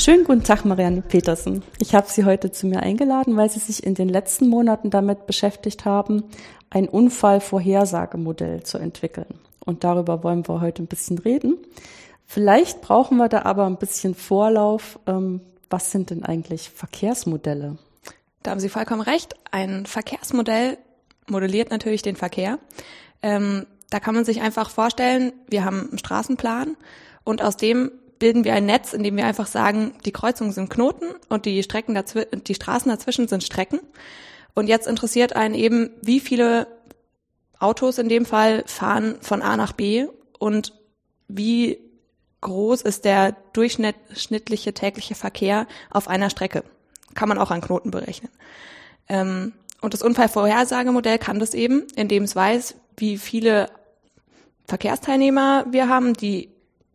Schönen guten Tag, Marianne Petersen. Ich habe Sie heute zu mir eingeladen, weil Sie sich in den letzten Monaten damit beschäftigt haben, ein Unfallvorhersagemodell zu entwickeln. Und darüber wollen wir heute ein bisschen reden. Vielleicht brauchen wir da aber ein bisschen Vorlauf. Ähm, was sind denn eigentlich Verkehrsmodelle? Da haben Sie vollkommen recht. Ein Verkehrsmodell modelliert natürlich den Verkehr. Ähm, da kann man sich einfach vorstellen, wir haben einen Straßenplan und aus dem bilden wir ein Netz, in dem wir einfach sagen, die Kreuzungen sind Knoten und die Strecken dazwischen, die Straßen dazwischen sind Strecken. Und jetzt interessiert einen eben, wie viele Autos in dem Fall fahren von A nach B und wie groß ist der durchschnittliche tägliche Verkehr auf einer Strecke. Kann man auch an Knoten berechnen. Ähm, und das Unfallvorhersagemodell kann das eben, indem es weiß, wie viele Verkehrsteilnehmer wir haben, die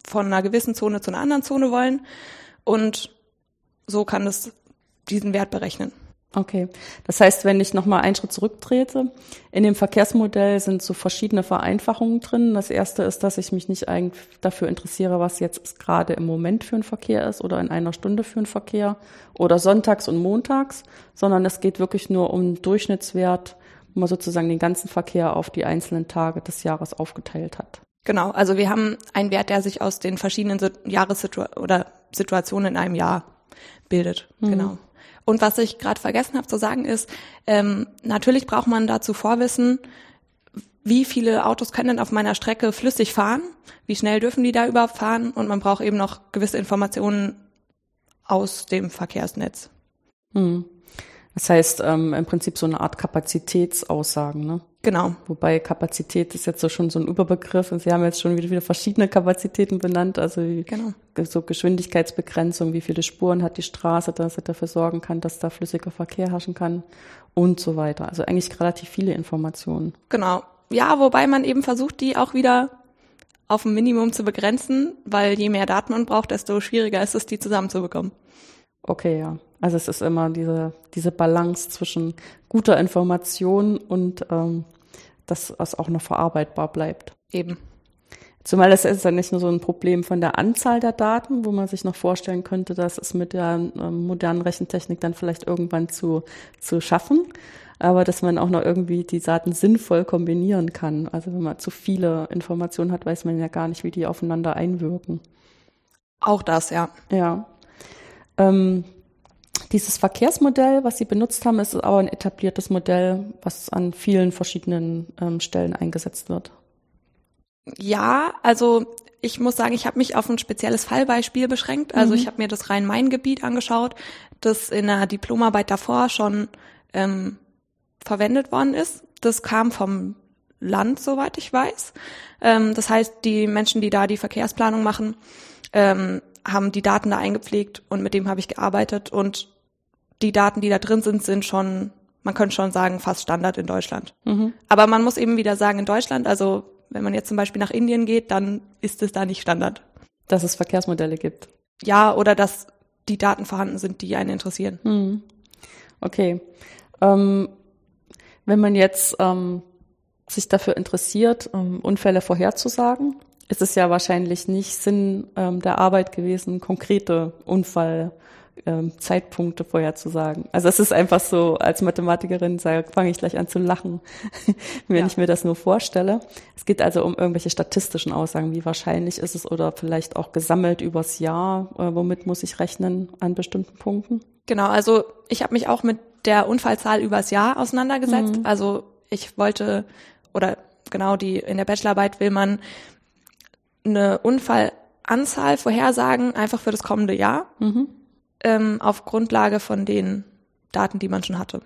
von einer gewissen Zone zu einer anderen Zone wollen. Und so kann es diesen Wert berechnen. Okay. Das heißt, wenn ich nochmal einen Schritt zurücktrete, in dem Verkehrsmodell sind so verschiedene Vereinfachungen drin. Das erste ist, dass ich mich nicht eigentlich dafür interessiere, was jetzt gerade im Moment für ein Verkehr ist oder in einer Stunde für ein Verkehr oder sonntags und montags, sondern es geht wirklich nur um Durchschnittswert, wo man sozusagen den ganzen Verkehr auf die einzelnen Tage des Jahres aufgeteilt hat. Genau, also wir haben einen Wert, der sich aus den verschiedenen Jahressituationen oder Situationen in einem Jahr bildet. Mhm. Genau. Und was ich gerade vergessen habe zu sagen ist, ähm, natürlich braucht man dazu Vorwissen, wie viele Autos können denn auf meiner Strecke flüssig fahren, wie schnell dürfen die da überhaupt fahren und man braucht eben noch gewisse Informationen aus dem Verkehrsnetz. Hm. Das heißt ähm, im Prinzip so eine Art Kapazitätsaussagen, ne? Genau. Wobei Kapazität ist jetzt so schon so ein Überbegriff und Sie haben jetzt schon wieder, wieder verschiedene Kapazitäten benannt, also genau. so Geschwindigkeitsbegrenzung, wie viele Spuren hat die Straße, dass er dafür sorgen kann, dass da flüssiger Verkehr herrschen kann und so weiter. Also eigentlich relativ viele Informationen. Genau. Ja, wobei man eben versucht, die auch wieder auf ein Minimum zu begrenzen, weil je mehr Daten man braucht, desto schwieriger ist es, die zusammenzubekommen. Okay, ja. Also es ist immer diese, diese Balance zwischen guter Information und ähm, dass es auch noch verarbeitbar bleibt. Eben. Zumal es ist ja nicht nur so ein Problem von der Anzahl der Daten, wo man sich noch vorstellen könnte, dass es mit der äh, modernen Rechentechnik dann vielleicht irgendwann zu, zu schaffen, aber dass man auch noch irgendwie die Daten sinnvoll kombinieren kann. Also wenn man zu viele Informationen hat, weiß man ja gar nicht, wie die aufeinander einwirken. Auch das, ja. Ja. Ähm, dieses Verkehrsmodell, was Sie benutzt haben, ist aber ein etabliertes Modell, was an vielen verschiedenen ähm, Stellen eingesetzt wird. Ja, also ich muss sagen, ich habe mich auf ein spezielles Fallbeispiel beschränkt. Also mhm. ich habe mir das Rhein-Main-Gebiet angeschaut, das in der Diplomarbeit davor schon ähm, verwendet worden ist. Das kam vom Land, soweit ich weiß. Ähm, das heißt, die Menschen, die da die Verkehrsplanung machen, ähm, haben die Daten da eingepflegt und mit dem habe ich gearbeitet und die Daten, die da drin sind, sind schon, man könnte schon sagen, fast Standard in Deutschland. Mhm. Aber man muss eben wieder sagen, in Deutschland, also wenn man jetzt zum Beispiel nach Indien geht, dann ist es da nicht Standard. Dass es Verkehrsmodelle gibt. Ja, oder dass die Daten vorhanden sind, die einen interessieren. Mhm. Okay. Ähm, wenn man jetzt ähm, sich dafür interessiert, um Unfälle vorherzusagen, ist es ja wahrscheinlich nicht Sinn ähm, der Arbeit gewesen, konkrete Unfallzeitpunkte ähm, vorherzusagen. Also es ist einfach so, als Mathematikerin fange ich gleich an zu lachen, wenn ja. ich mir das nur vorstelle. Es geht also um irgendwelche statistischen Aussagen, wie wahrscheinlich ist es oder vielleicht auch gesammelt übers Jahr, äh, womit muss ich rechnen an bestimmten Punkten. Genau, also ich habe mich auch mit der Unfallzahl übers Jahr auseinandergesetzt. Mhm. Also ich wollte oder genau die in der Bachelorarbeit will man eine Unfallanzahl vorhersagen, einfach für das kommende Jahr, mhm. Ähm, auf Grundlage von den Daten, die man schon hatte.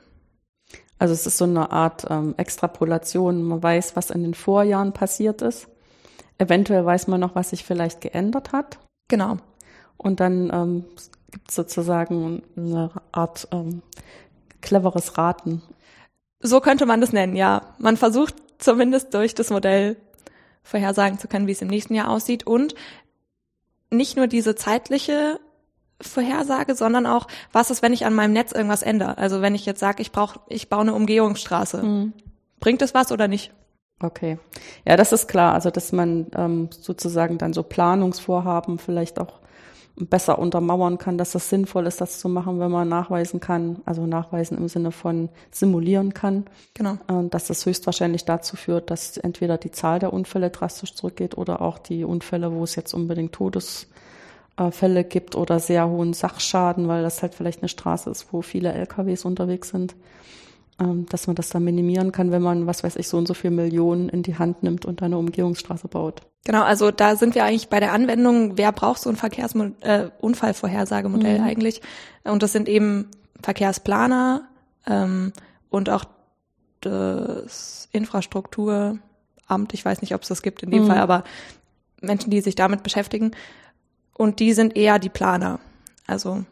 Also es ist so eine Art ähm, Extrapolation. Man weiß, was in den Vorjahren passiert ist. Eventuell weiß man noch, was sich vielleicht geändert hat. Genau. Und dann ähm, gibt es sozusagen eine Art ähm, cleveres Raten. So könnte man das nennen, ja. Man versucht zumindest durch das Modell vorhersagen zu können, wie es im nächsten Jahr aussieht und nicht nur diese zeitliche Vorhersage, sondern auch, was ist, wenn ich an meinem Netz irgendwas ändere? Also wenn ich jetzt sage, ich brauche, ich baue eine Umgehungsstraße, mhm. bringt es was oder nicht? Okay, ja, das ist klar. Also dass man ähm, sozusagen dann so Planungsvorhaben vielleicht auch besser untermauern kann, dass das sinnvoll ist, das zu machen, wenn man nachweisen kann, also nachweisen im Sinne von simulieren kann. Genau. Und dass das höchstwahrscheinlich dazu führt, dass entweder die Zahl der Unfälle drastisch zurückgeht oder auch die Unfälle, wo es jetzt unbedingt Todesfälle gibt oder sehr hohen Sachschaden, weil das halt vielleicht eine Straße ist, wo viele LKWs unterwegs sind, ähm, dass man das dann minimieren kann, wenn man, was weiß ich, so und so viel Millionen in die Hand nimmt und eine Umgehungsstraße baut. Genau, also da sind wir eigentlich bei der Anwendung, wer braucht so ein Verkehrsunfallvorhersagemodell äh, mhm. eigentlich? Und das sind eben Verkehrsplaner ähm, und auch das Infrastrukturamt, ich weiß nicht, ob es das gibt in dem mhm. Fall, aber Menschen, die sich damit beschäftigen. Und die sind eher die Planer. Also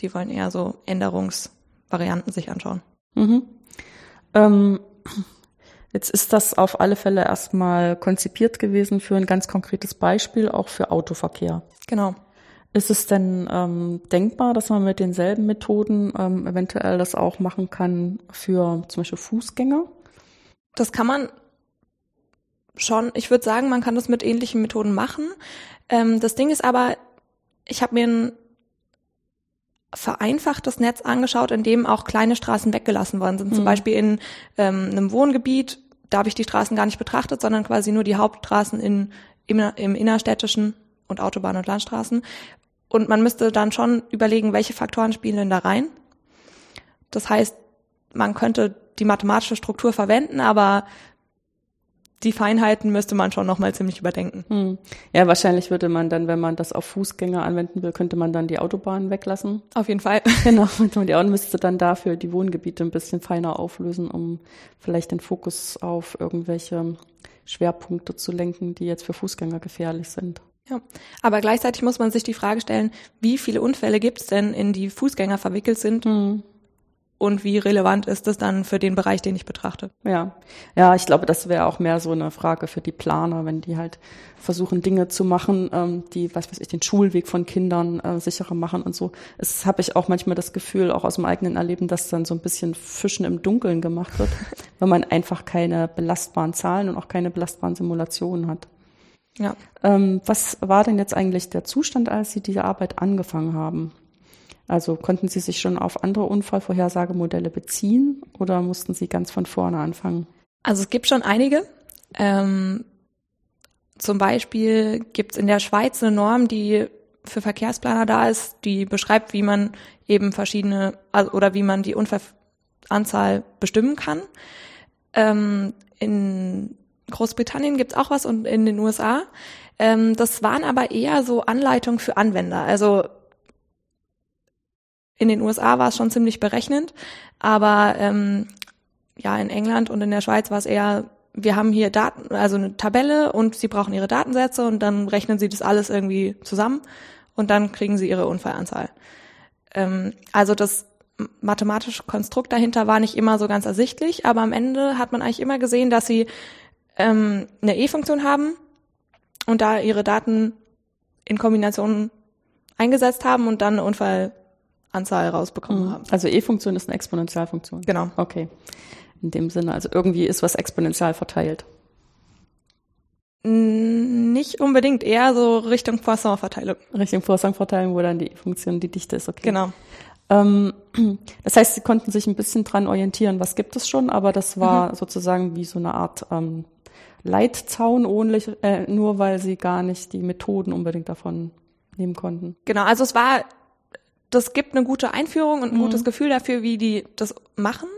die wollen eher so Änderungsvarianten sich anschauen. Mhm. Ähm, jetzt ist das auf alle Fälle erstmal konzipiert gewesen für ein ganz konkretes Beispiel, auch für Autoverkehr. Genau. Ist es denn ähm, denkbar, dass man mit denselben Methoden ähm, eventuell das auch machen kann für zum Beispiel Fußgänger? Das kann man schon. Ich würde sagen, man kann das mit ähnlichen Methoden machen. Ähm, das Ding ist aber, ich habe mir ein vereinfachtes Netz angeschaut, in dem auch kleine Straßen weggelassen worden sind. Mhm. Zum Beispiel in ähm, einem Wohngebiet, da habe ich die Straßen gar nicht betrachtet, sondern quasi nur die Hauptstraßen in, im, im innerstädtischen und Autobahn- und Landstraßen. Und man müsste dann schon überlegen, welche Faktoren spielen denn da rein. Das heißt, man könnte die mathematische Struktur verwenden, aber die Feinheiten müsste man schon nochmal ziemlich überdenken. Hm. Ja, wahrscheinlich würde man dann, wenn man das auf Fußgänger anwenden will, könnte man dann die Autobahnen weglassen. Auf jeden Fall. Genau, und die Auto müsste dann dafür die Wohngebiete ein bisschen feiner auflösen, um vielleicht den Fokus auf irgendwelche Schwerpunkte zu lenken, die jetzt für Fußgänger gefährlich sind. Ja, aber gleichzeitig muss man sich die Frage stellen, wie viele Unfälle gibt es denn, in die Fußgänger verwickelt sind? Hm und wie relevant ist das dann für den Bereich, den ich betrachte. Ja, ja, ich glaube, das wäre auch mehr so eine Frage für die Planer, wenn die halt versuchen, Dinge zu machen, ähm, die, was weiß ich, den Schulweg von Kindern äh, sicherer machen und so. Es habe ich auch manchmal das Gefühl, auch aus dem eigenen Erleben, dass dann so ein bisschen Fischen im Dunkeln gemacht wird, weil man einfach keine belastbaren Zahlen und auch keine belastbaren Simulationen hat. Ja. Ähm, was war denn jetzt eigentlich der Zustand, als Sie diese Arbeit angefangen haben? Also konnten Sie sich schon auf andere Unfallvorhersagemodelle beziehen oder mussten Sie ganz von vorne anfangen? Also es gibt schon einige. Ähm, zum Beispiel gibt es in der Schweiz eine Norm, die für Verkehrsplaner da ist, die beschreibt, wie man eben verschiedene also, oder wie man die Unfallanzahl bestimmen kann. Ähm, in Großbritannien gibt es auch was und in den USA. Ähm, das waren aber eher so Anleitungen für Anwender. Also in den USA war es schon ziemlich berechnend, aber ähm, ja, in England und in der Schweiz war es eher, wir haben hier Daten, also eine Tabelle und sie brauchen ihre Datensätze und dann rechnen sie das alles irgendwie zusammen und dann kriegen sie ihre Unfallanzahl. Ähm, also das mathematische Konstrukt dahinter war nicht immer so ganz ersichtlich, aber am Ende hat man eigentlich immer gesehen, dass sie ähm, eine E-Funktion haben und da ihre Daten in Kombination eingesetzt haben und dann eine Unfall Anzahl rausbekommen mhm. haben. Also E-Funktion ist eine Exponentialfunktion. Genau. Okay. In dem Sinne, also irgendwie ist was exponentiell verteilt. Nicht unbedingt, eher so Richtung Poisson-Verteilung. Richtung Poisson-Verteilung, wo dann die E-Funktion die Dichte ist, okay. Genau. Ähm, das heißt, Sie konnten sich ein bisschen dran orientieren, was gibt es schon, aber das war mhm. sozusagen wie so eine Art ähm, Leitzaun, ohne, äh, nur weil Sie gar nicht die Methoden unbedingt davon nehmen konnten. Genau, also es war das gibt eine gute Einführung und ein mhm. gutes Gefühl dafür, wie die das machen.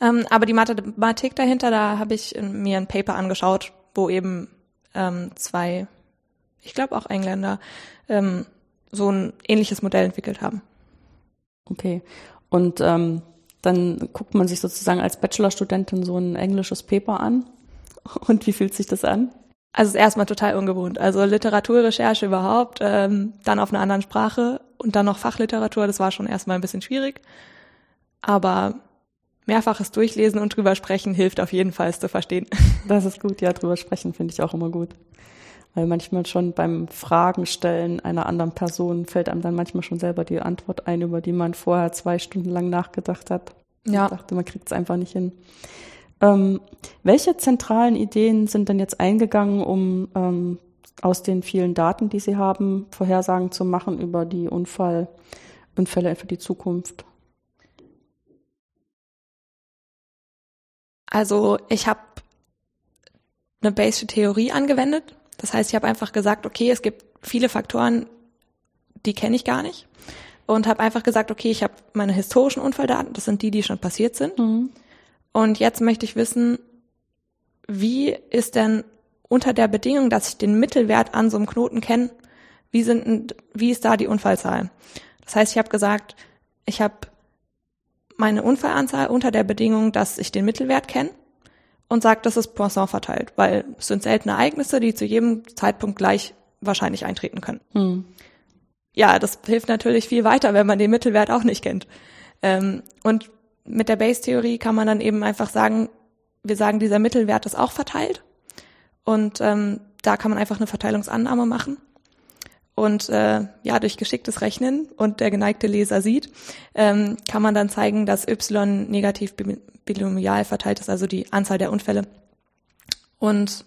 Ähm, aber die Mathematik dahinter, da habe ich mir ein Paper angeschaut, wo eben ähm, zwei, ich glaube auch Engländer, ähm, so ein ähnliches Modell entwickelt haben. Okay. Und ähm, dann guckt man sich sozusagen als Bachelorstudentin so ein englisches Paper an. Und wie fühlt sich das an? Also es ist erstmal total ungewohnt. Also Literaturrecherche überhaupt, ähm, dann auf einer anderen Sprache und dann noch Fachliteratur, das war schon erstmal ein bisschen schwierig. Aber mehrfaches Durchlesen und drüber sprechen hilft auf jeden Fall, es zu verstehen. Das ist gut, ja, drüber sprechen finde ich auch immer gut. Weil manchmal schon beim Fragen stellen einer anderen Person fällt einem dann manchmal schon selber die Antwort ein, über die man vorher zwei Stunden lang nachgedacht hat. Ja. Ich dachte, man kriegt es einfach nicht hin. Ähm, welche zentralen Ideen sind denn jetzt eingegangen, um ähm, aus den vielen Daten, die sie haben, Vorhersagen zu machen über die Unfall, Unfälle für die Zukunft? Also ich habe eine Bayesche Theorie angewendet. Das heißt, ich habe einfach gesagt, okay, es gibt viele Faktoren, die kenne ich gar nicht. Und habe einfach gesagt, okay, ich habe meine historischen Unfalldaten, das sind die, die schon passiert sind. Mhm. Und jetzt möchte ich wissen, wie ist denn unter der Bedingung, dass ich den Mittelwert an so einem Knoten kenne, wie, sind, wie ist da die Unfallzahl? Das heißt, ich habe gesagt, ich habe meine Unfallanzahl unter der Bedingung, dass ich den Mittelwert kenne und sage, das ist Poisson verteilt, weil es sind seltene Ereignisse, die zu jedem Zeitpunkt gleich wahrscheinlich eintreten können. Hm. Ja, das hilft natürlich viel weiter, wenn man den Mittelwert auch nicht kennt. Ähm, und mit der Base-Theorie kann man dann eben einfach sagen, wir sagen, dieser Mittelwert ist auch verteilt. Und ähm, da kann man einfach eine Verteilungsannahme machen. Und äh, ja, durch geschicktes Rechnen und der geneigte Leser sieht, ähm, kann man dann zeigen, dass y negativ binomial verteilt ist, also die Anzahl der Unfälle. Und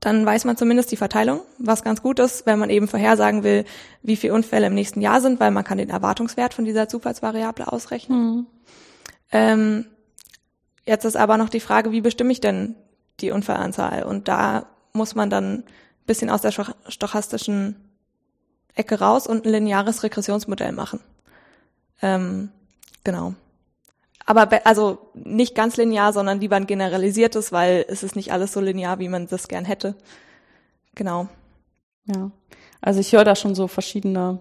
dann weiß man zumindest die Verteilung, was ganz gut ist, wenn man eben vorhersagen will, wie viele Unfälle im nächsten Jahr sind, weil man kann den Erwartungswert von dieser Zufallsvariable ausrechnen. Mhm. Ähm, jetzt ist aber noch die Frage, wie bestimme ich denn die Unfallanzahl? Und da muss man dann ein bisschen aus der stochastischen Ecke raus und ein lineares Regressionsmodell machen. Ähm, genau. Aber also nicht ganz linear, sondern lieber ein generalisiertes, weil es ist nicht alles so linear, wie man das gern hätte. Genau. Ja. Also ich höre da schon so verschiedene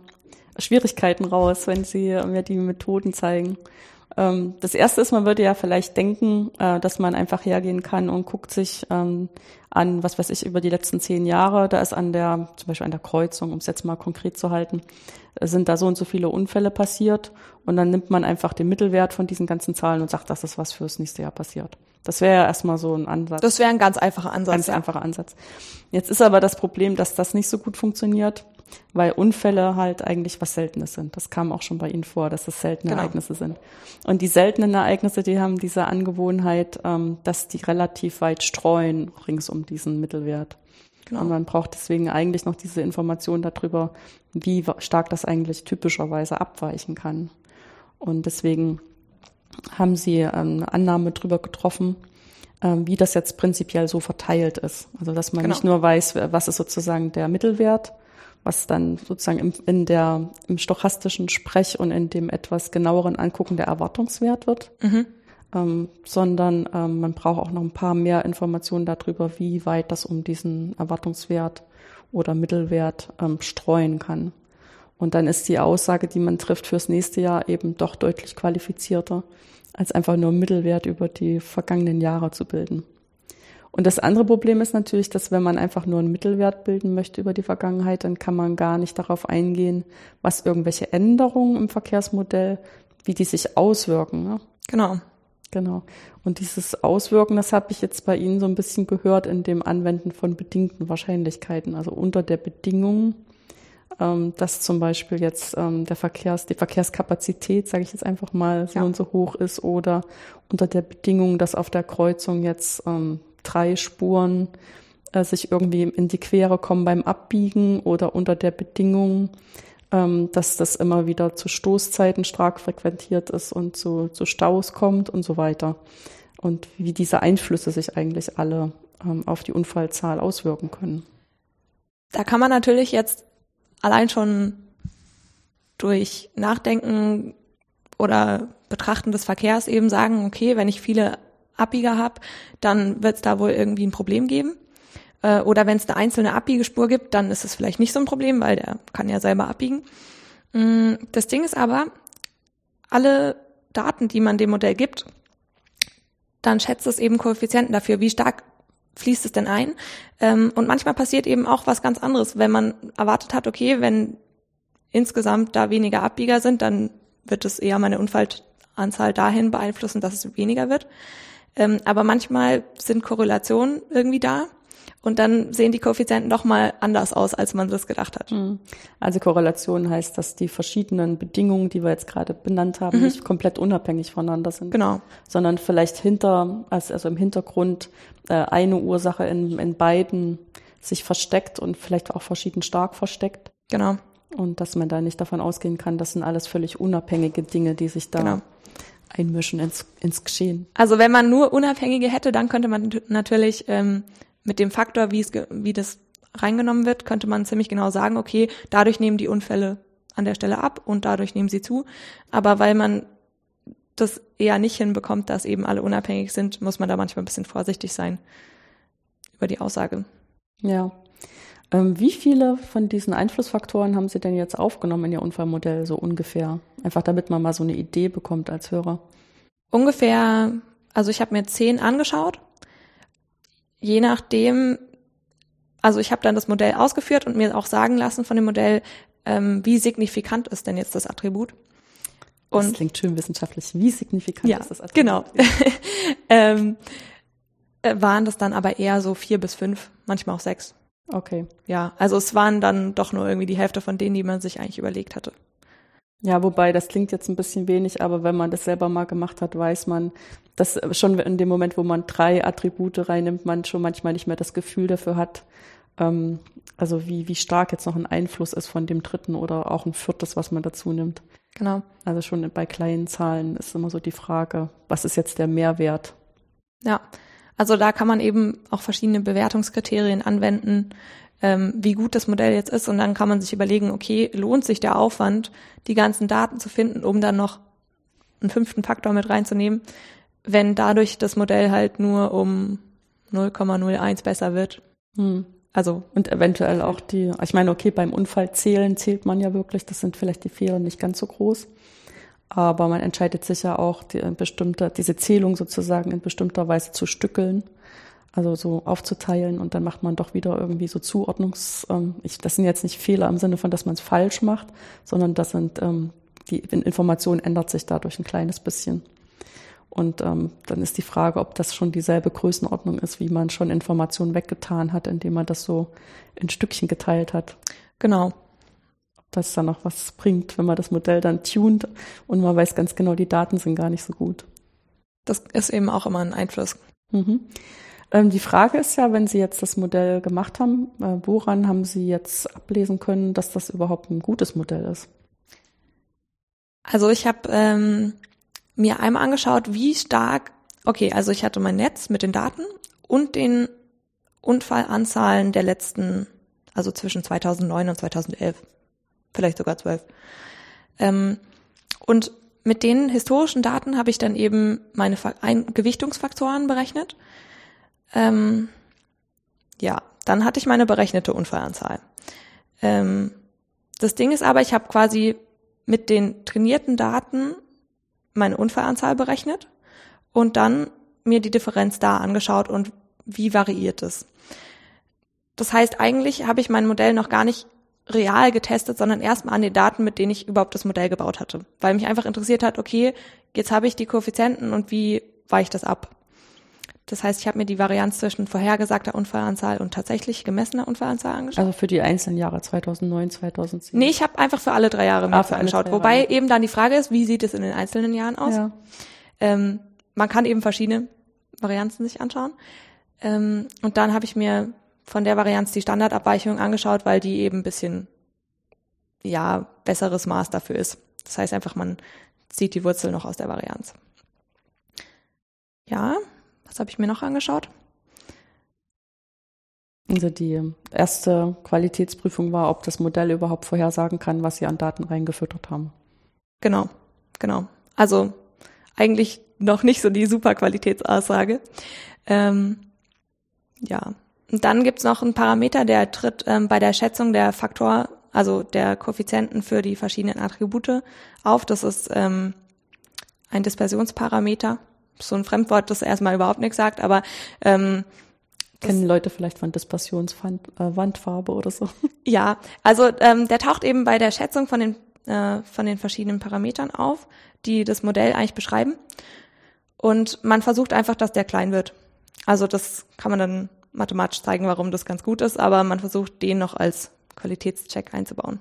Schwierigkeiten raus, wenn Sie mir die Methoden zeigen. Ähm, das erste ist, man würde ja vielleicht denken, äh, dass man einfach hergehen kann und guckt sich ähm, an, was weiß ich, über die letzten zehn Jahre, da ist an der, zum Beispiel an der Kreuzung, um es jetzt mal konkret zu halten, sind da so und so viele Unfälle passiert und dann nimmt man einfach den Mittelwert von diesen ganzen Zahlen und sagt, das ist was fürs nächste Jahr passiert. Das wäre ja erstmal so ein Ansatz. Das wäre ein ganz einfacher Ansatz. Ganz ja. einfacher Ansatz. Jetzt ist aber das Problem, dass das nicht so gut funktioniert, weil Unfälle halt eigentlich was Seltenes sind. Das kam auch schon bei Ihnen vor, dass das seltene genau. Ereignisse sind. Und die seltenen Ereignisse, die haben diese Angewohnheit, ähm, dass die relativ weit streuen rings um diesen Mittelwert. Genau. Und man braucht deswegen eigentlich noch diese Information darüber, wie stark das eigentlich typischerweise abweichen kann. Und deswegen haben sie ähm, eine Annahme darüber getroffen, ähm, wie das jetzt prinzipiell so verteilt ist. Also dass man genau. nicht nur weiß, was ist sozusagen der Mittelwert, was dann sozusagen im, in der, im stochastischen Sprech und in dem etwas genaueren Angucken der Erwartungswert wird, mhm. ähm, sondern ähm, man braucht auch noch ein paar mehr Informationen darüber, wie weit das um diesen Erwartungswert oder Mittelwert ähm, streuen kann. Und dann ist die Aussage, die man trifft fürs nächste Jahr eben doch deutlich qualifizierter, als einfach nur Mittelwert über die vergangenen Jahre zu bilden. Und das andere Problem ist natürlich, dass wenn man einfach nur einen Mittelwert bilden möchte über die Vergangenheit, dann kann man gar nicht darauf eingehen, was irgendwelche Änderungen im Verkehrsmodell, wie die sich auswirken. Ne? Genau. Genau. Und dieses Auswirken, das habe ich jetzt bei Ihnen so ein bisschen gehört in dem Anwenden von bedingten Wahrscheinlichkeiten. Also unter der Bedingung, ähm, dass zum Beispiel jetzt ähm, der Verkehrs, die Verkehrskapazität, sage ich jetzt einfach mal, so ja. und so hoch ist oder unter der Bedingung, dass auf der Kreuzung jetzt ähm, drei Spuren äh, sich irgendwie in die Quere kommen beim Abbiegen oder unter der Bedingung, ähm, dass das immer wieder zu Stoßzeiten stark frequentiert ist und zu, zu Staus kommt und so weiter. Und wie diese Einflüsse sich eigentlich alle ähm, auf die Unfallzahl auswirken können. Da kann man natürlich jetzt allein schon durch Nachdenken oder Betrachten des Verkehrs eben sagen, okay, wenn ich viele Abbieger habe, dann wird es da wohl irgendwie ein Problem geben. Äh, oder wenn es eine einzelne Abbiegespur gibt, dann ist es vielleicht nicht so ein Problem, weil der kann ja selber abbiegen. Mm, das Ding ist aber, alle Daten, die man dem Modell gibt, dann schätzt es eben Koeffizienten dafür, wie stark fließt es denn ein. Ähm, und manchmal passiert eben auch was ganz anderes. Wenn man erwartet hat, okay, wenn insgesamt da weniger Abbieger sind, dann wird es eher meine Unfallanzahl dahin beeinflussen, dass es weniger wird. Ähm, aber manchmal sind Korrelationen irgendwie da. Und dann sehen die Koeffizienten doch mal anders aus, als man das gedacht hat. Mhm. Also Korrelation heißt, dass die verschiedenen Bedingungen, die wir jetzt gerade benannt haben, mhm. nicht komplett unabhängig voneinander sind. Genau. Sondern vielleicht hinter, also im Hintergrund äh, eine Ursache in, in beiden sich versteckt und vielleicht auch verschieden stark versteckt. Genau. Und dass man da nicht davon ausgehen kann, das sind alles völlig unabhängige Dinge, die sich da genau. Einmischen ins, ins Geschehen. Also wenn man nur Unabhängige hätte, dann könnte man natürlich ähm, mit dem Faktor, wie es wie das reingenommen wird, könnte man ziemlich genau sagen, okay, dadurch nehmen die Unfälle an der Stelle ab und dadurch nehmen sie zu. Aber weil man das eher nicht hinbekommt, dass eben alle unabhängig sind, muss man da manchmal ein bisschen vorsichtig sein über die Aussage. Ja. Ähm, wie viele von diesen Einflussfaktoren haben Sie denn jetzt aufgenommen in Ihr Unfallmodell, so ungefähr? Einfach damit man mal so eine Idee bekommt als Hörer. Ungefähr, also ich habe mir zehn angeschaut. Je nachdem, also ich habe dann das Modell ausgeführt und mir auch sagen lassen von dem Modell, ähm, wie signifikant ist denn jetzt das Attribut. Und das klingt schön wissenschaftlich. Wie signifikant ja, ist das Attribut? Genau. ähm, äh, waren das dann aber eher so vier bis fünf, manchmal auch sechs. Okay. Ja, also es waren dann doch nur irgendwie die Hälfte von denen, die man sich eigentlich überlegt hatte. Ja, wobei das klingt jetzt ein bisschen wenig, aber wenn man das selber mal gemacht hat, weiß man, dass schon in dem Moment, wo man drei Attribute reinnimmt, man schon manchmal nicht mehr das Gefühl dafür hat, ähm, also wie, wie stark jetzt noch ein Einfluss ist von dem dritten oder auch ein viertes, was man dazu nimmt. Genau. Also schon bei kleinen Zahlen ist immer so die Frage, was ist jetzt der Mehrwert? Ja, also da kann man eben auch verschiedene Bewertungskriterien anwenden, ähm, wie gut das Modell jetzt ist. Und dann kann man sich überlegen, okay, lohnt sich der Aufwand, die ganzen Daten zu finden, um dann noch einen fünften Faktor mit reinzunehmen, wenn dadurch das Modell halt nur um 0,01 besser wird. Hm. Also und eventuell auch die, ich meine, okay, beim Unfall zählen zählt man ja wirklich, das sind vielleicht die Fehler nicht ganz so groß aber man entscheidet sich ja auch, die, bestimmte, diese Zählung sozusagen in bestimmter Weise zu stückeln, also so aufzuteilen und dann macht man doch wieder irgendwie so Zuordnungs, ähm, ich, das sind jetzt nicht Fehler im Sinne von, dass man es falsch macht, sondern das sind, ähm, die Information ändert sich dadurch ein kleines bisschen. Und ähm, dann ist die Frage, ob das schon dieselbe Größenordnung ist, wie man schon Informationen weggetan hat, indem man das so in Stückchen geteilt hat. Genau dass da noch was bringt, wenn man das Modell dann tunt und man weiß ganz genau, die Daten sind gar nicht so gut. Das ist eben auch immer ein Einfluss. Mhm. Ähm, die Frage ist ja, wenn Sie jetzt das Modell gemacht haben, äh, woran haben Sie jetzt ablesen können, dass das überhaupt ein gutes Modell ist? Also ich habe ähm, mir einmal angeschaut, wie stark, okay, also ich hatte mein Netz mit den Daten und den Unfallanzahlen der letzten, also zwischen 2009 und 2011 vielleicht sogar zwölf. Ähm, und mit den historischen Daten habe ich dann eben meine Ein Gewichtungsfaktoren berechnet. Ähm, ja, dann hatte ich meine berechnete Unfallanzahl. Ähm, das Ding ist aber, ich habe quasi mit den trainierten Daten meine Unfallanzahl berechnet und dann mir die Differenz da angeschaut und wie variiert es. Das heißt, eigentlich habe ich mein Modell noch gar nicht real getestet, sondern erstmal an den Daten, mit denen ich überhaupt das Modell gebaut hatte. Weil mich einfach interessiert hat, okay, jetzt habe ich die Koeffizienten und wie weicht das ab? Das heißt, ich habe mir die Varianz zwischen vorhergesagter Unfallanzahl und tatsächlich gemessener Unfallanzahl angeschaut. Also für die einzelnen Jahre 2009, 2010? Nee, ich habe einfach für alle drei Jahre mir ah, angeschaut. Wobei eben dann die Frage ist, wie sieht es in den einzelnen Jahren aus? Ja. Ähm, man kann eben verschiedene Varianzen sich anschauen. Ähm, und dann habe ich mir von der Varianz die Standardabweichung angeschaut, weil die eben ein bisschen, ja, besseres Maß dafür ist. Das heißt einfach, man zieht die Wurzel noch aus der Varianz. Ja, was habe ich mir noch angeschaut? Also die erste Qualitätsprüfung war, ob das Modell überhaupt vorhersagen kann, was sie an Daten reingefüttert haben. Genau, genau. Also eigentlich noch nicht so die super Qualitätsaussage. Ähm, ja, und dann gibt's noch einen Parameter, der tritt ähm, bei der Schätzung der Faktor, also der Koeffizienten für die verschiedenen Attribute auf. Das ist ähm, ein Dispersionsparameter. So ein Fremdwort, das erstmal überhaupt nichts sagt, aber ähm, kennen Leute vielleicht von Dispersionswandfarbe äh, oder so. Ja, also ähm, der taucht eben bei der Schätzung von den äh, von den verschiedenen Parametern auf, die das Modell eigentlich beschreiben. Und man versucht einfach, dass der klein wird. Also das kann man dann mathematisch zeigen, warum das ganz gut ist, aber man versucht, den noch als Qualitätscheck einzubauen.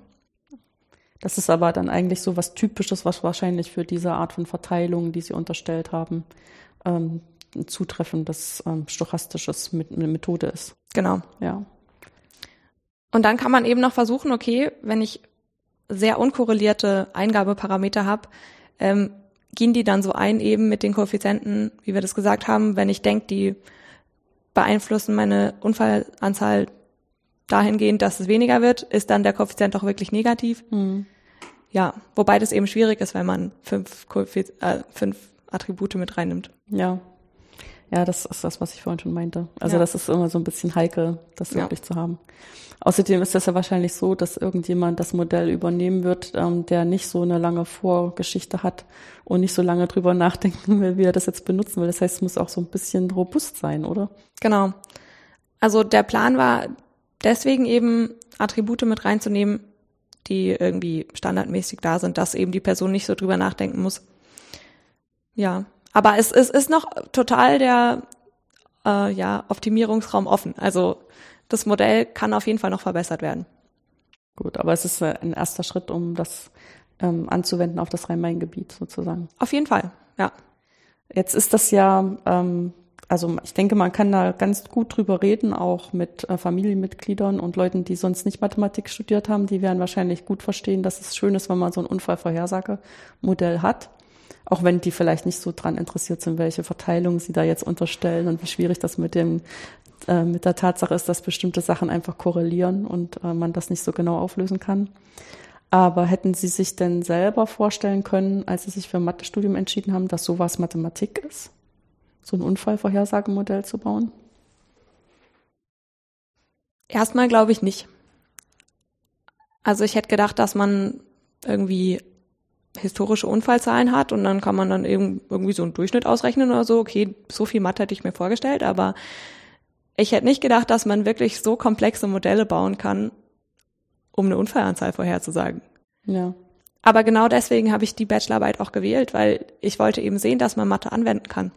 Das ist aber dann eigentlich so was Typisches, was wahrscheinlich für diese Art von Verteilung, die Sie unterstellt haben, ähm, ein zutreffendes ähm, stochastisches Methode ist. Genau. Ja. Und dann kann man eben noch versuchen, okay, wenn ich sehr unkorrelierte Eingabeparameter habe, ähm, gehen die dann so ein eben mit den Koeffizienten, wie wir das gesagt haben, wenn ich denke, die beeinflussen meine Unfallanzahl dahingehend, dass es weniger wird, ist dann der Koeffizient auch wirklich negativ. Mhm. Ja, wobei das eben schwierig ist, wenn man fünf, Koeffiz äh, fünf Attribute mit reinnimmt. Ja. Ja, das ist das, was ich vorhin schon meinte. Also ja. das ist immer so ein bisschen heikel, das ja. wirklich zu haben. Außerdem ist das ja wahrscheinlich so, dass irgendjemand das Modell übernehmen wird, ähm, der nicht so eine lange Vorgeschichte hat und nicht so lange drüber nachdenken will, wie er das jetzt benutzen will. Das heißt, es muss auch so ein bisschen robust sein, oder? Genau. Also der Plan war deswegen eben Attribute mit reinzunehmen, die irgendwie standardmäßig da sind, dass eben die Person nicht so drüber nachdenken muss. Ja, aber es, es ist noch total der äh, ja, Optimierungsraum offen. Also das Modell kann auf jeden Fall noch verbessert werden. Gut, aber es ist äh, ein erster Schritt, um das ähm, anzuwenden auf das Rhein-Main-Gebiet sozusagen. Auf jeden Fall, ja. Jetzt ist das ja, ähm, also ich denke, man kann da ganz gut drüber reden, auch mit äh, Familienmitgliedern und Leuten, die sonst nicht Mathematik studiert haben, die werden wahrscheinlich gut verstehen, dass es schön ist, wenn man so ein Unfallvorhersagemodell hat auch wenn die vielleicht nicht so dran interessiert sind, welche Verteilung sie da jetzt unterstellen und wie schwierig das mit dem äh, mit der Tatsache ist, dass bestimmte Sachen einfach korrelieren und äh, man das nicht so genau auflösen kann. Aber hätten Sie sich denn selber vorstellen können, als Sie sich für ein Mathestudium entschieden haben, dass sowas Mathematik ist? So ein Unfallvorhersagemodell zu bauen? Erstmal glaube ich nicht. Also ich hätte gedacht, dass man irgendwie historische Unfallzahlen hat und dann kann man dann irgendwie so einen Durchschnitt ausrechnen oder so. Okay, so viel Mathe hätte ich mir vorgestellt, aber ich hätte nicht gedacht, dass man wirklich so komplexe Modelle bauen kann, um eine Unfallanzahl vorherzusagen. Ja. Aber genau deswegen habe ich die Bachelorarbeit auch gewählt, weil ich wollte eben sehen, dass man Mathe anwenden kann.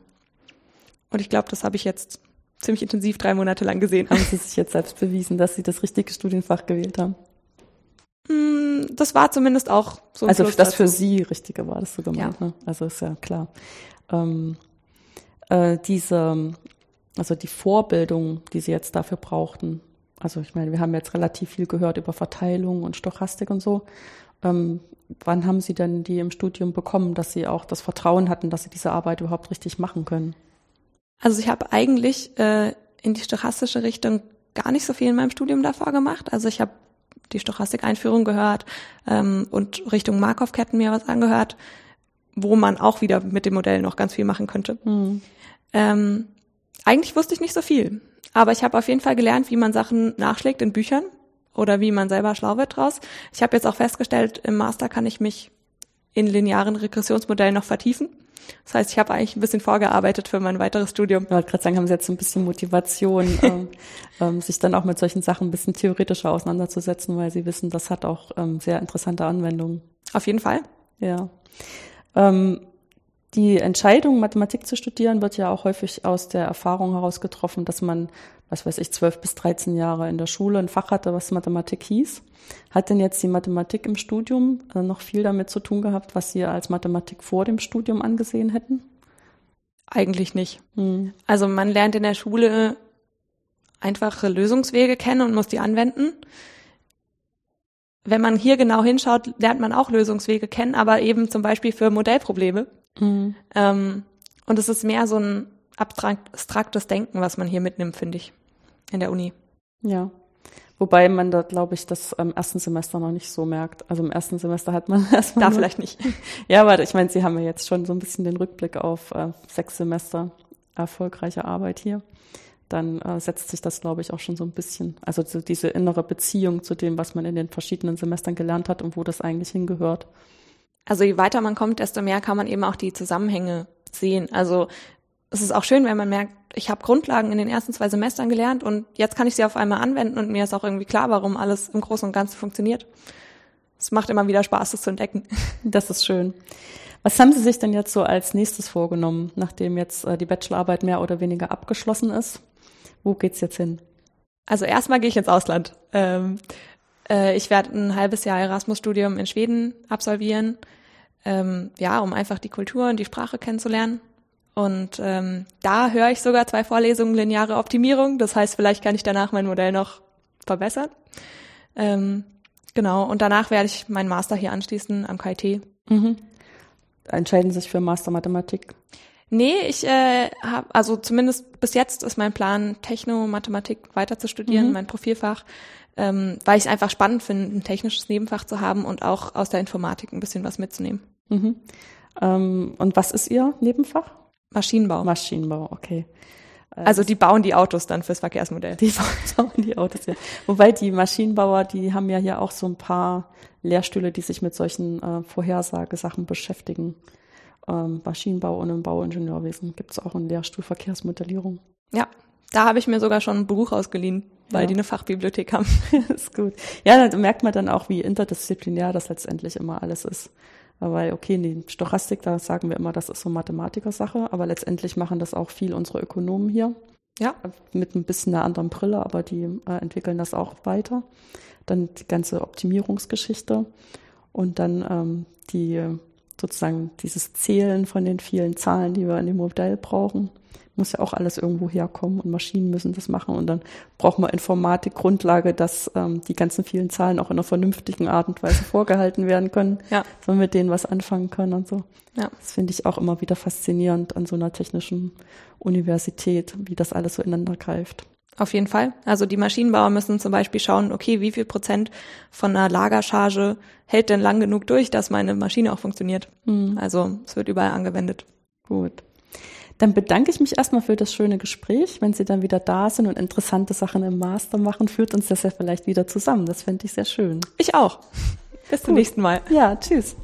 Und ich glaube, das habe ich jetzt ziemlich intensiv drei Monate lang gesehen. Haben Sie sich jetzt selbst bewiesen, dass Sie das richtige Studienfach gewählt haben? Hm, das war zumindest auch so ein Also Plus das dazu. für Sie richtige war das so gemeint, ja. ne? Also ist ja klar. Ähm, äh, diese, also die Vorbildung, die Sie jetzt dafür brauchten, also ich meine, wir haben jetzt relativ viel gehört über Verteilung und Stochastik und so. Ähm, wann haben Sie denn die im Studium bekommen, dass Sie auch das Vertrauen hatten, dass Sie diese Arbeit überhaupt richtig machen können? Also ich habe eigentlich äh, in die stochastische Richtung gar nicht so viel in meinem Studium davor gemacht. Also ich habe die Stochastik-Einführung gehört ähm, und Richtung Markov-Ketten mir was angehört, wo man auch wieder mit dem Modell noch ganz viel machen könnte. Mhm. Ähm, eigentlich wusste ich nicht so viel, aber ich habe auf jeden Fall gelernt, wie man Sachen nachschlägt in Büchern oder wie man selber schlau wird draus. Ich habe jetzt auch festgestellt, im Master kann ich mich in linearen Regressionsmodellen noch vertiefen. Das heißt, ich habe eigentlich ein bisschen vorgearbeitet für mein weiteres Studium. Ich wollte gerade sagen, haben Sie jetzt ein bisschen Motivation, ähm, ähm, sich dann auch mit solchen Sachen ein bisschen theoretischer auseinanderzusetzen, weil Sie wissen, das hat auch ähm, sehr interessante Anwendungen. Auf jeden Fall. Ja. Ähm, die Entscheidung, Mathematik zu studieren, wird ja auch häufig aus der Erfahrung heraus getroffen, dass man, was weiß ich, zwölf bis dreizehn Jahre in der Schule ein Fach hatte, was Mathematik hieß. Hat denn jetzt die Mathematik im Studium äh, noch viel damit zu tun gehabt, was Sie als Mathematik vor dem Studium angesehen hätten? Eigentlich nicht. Hm. Also man lernt in der Schule einfache Lösungswege kennen und muss die anwenden. Wenn man hier genau hinschaut, lernt man auch Lösungswege kennen, aber eben zum Beispiel für Modellprobleme. Mhm. Ähm, und es ist mehr so ein abstraktes Denken, was man hier mitnimmt, finde ich, in der Uni. Ja. Wobei man da, glaube ich, das im ersten Semester noch nicht so merkt. Also im ersten Semester hat man erstmal. Da vielleicht nicht. Ja, aber ich meine, Sie haben ja jetzt schon so ein bisschen den Rückblick auf äh, sechs Semester erfolgreiche Arbeit hier. Dann äh, setzt sich das, glaube ich, auch schon so ein bisschen. Also so diese innere Beziehung zu dem, was man in den verschiedenen Semestern gelernt hat und wo das eigentlich hingehört. Also je weiter man kommt, desto mehr kann man eben auch die Zusammenhänge sehen. Also es ist auch schön, wenn man merkt, ich habe Grundlagen in den ersten zwei Semestern gelernt und jetzt kann ich sie auf einmal anwenden und mir ist auch irgendwie klar, warum alles im Großen und Ganzen funktioniert. Es macht immer wieder Spaß, das zu entdecken. Das ist schön. Was haben Sie sich denn jetzt so als nächstes vorgenommen, nachdem jetzt äh, die Bachelorarbeit mehr oder weniger abgeschlossen ist? Wo geht's jetzt hin? Also erstmal gehe ich ins Ausland. Ähm, äh, ich werde ein halbes Jahr Erasmus-Studium in Schweden absolvieren, ähm, ja, um einfach die Kultur und die Sprache kennenzulernen. Und ähm, da höre ich sogar zwei Vorlesungen lineare Optimierung. Das heißt, vielleicht kann ich danach mein Modell noch verbessern. Ähm, genau, und danach werde ich meinen Master hier anschließen am KIT. Mhm. Entscheiden sich für Master Mathematik. Nee, ich äh, habe, also zumindest bis jetzt ist mein Plan, Techno-Mathematik weiter zu studieren, Mhm. mein Profilfach, ähm, weil ich es einfach spannend finde, ein technisches Nebenfach zu haben und auch aus der Informatik ein bisschen was mitzunehmen. Mhm. Ähm, und was ist Ihr Nebenfach? Maschinenbau. Maschinenbau, okay. Also die bauen die Autos dann fürs Verkehrsmodell. Die bauen die Autos, ja. Wobei die Maschinenbauer, die haben ja hier auch so ein paar Lehrstühle, die sich mit solchen äh, Vorhersagesachen beschäftigen. Ähm, Maschinenbau und im Bauingenieurwesen gibt es auch einen Lehrstuhl Verkehrsmodellierung. Ja, da habe ich mir sogar schon ein Buch ausgeliehen, weil Ja. die eine Fachbibliothek haben. ist gut. Ja, da merkt man dann auch, wie interdisziplinär das letztendlich immer alles ist. Weil, okay, die Stochastik, da sagen wir immer, das ist so Mathematikersache, aber letztendlich machen das auch viel unsere Ökonomen hier. Ja. Mit ein bisschen einer anderen Brille, aber die äh, entwickeln das auch weiter. Dann die ganze Optimierungsgeschichte und dann ähm, die sozusagen dieses Zählen von den vielen Zahlen, die wir in dem Modell brauchen. Muss ja auch alles irgendwo herkommen und Maschinen müssen das machen und dann braucht man Informatikgrundlage, dass ähm, die ganzen vielen Zahlen auch in einer vernünftigen Art und Weise vorgehalten werden können, Ja. dass mit denen was anfangen können und so. Ja. Das finde ich auch immer wieder faszinierend an so einer technischen Universität, wie das alles so ineinander greift. Auf jeden Fall. Also die Maschinenbauer müssen zum Beispiel schauen, okay, wie viel Prozent von einer Lagercharge hält denn lang genug durch, dass meine Maschine auch funktioniert. Also es wird überall angewendet. Gut. Dann bedanke ich mich erstmal für das schöne Gespräch. Wenn Sie dann wieder da sind und interessante Sachen im Master machen, führt uns das ja vielleicht wieder zusammen. Das fände ich sehr schön. Ich auch. Bis zum Gut. nächsten Mal. Ja, tschüss.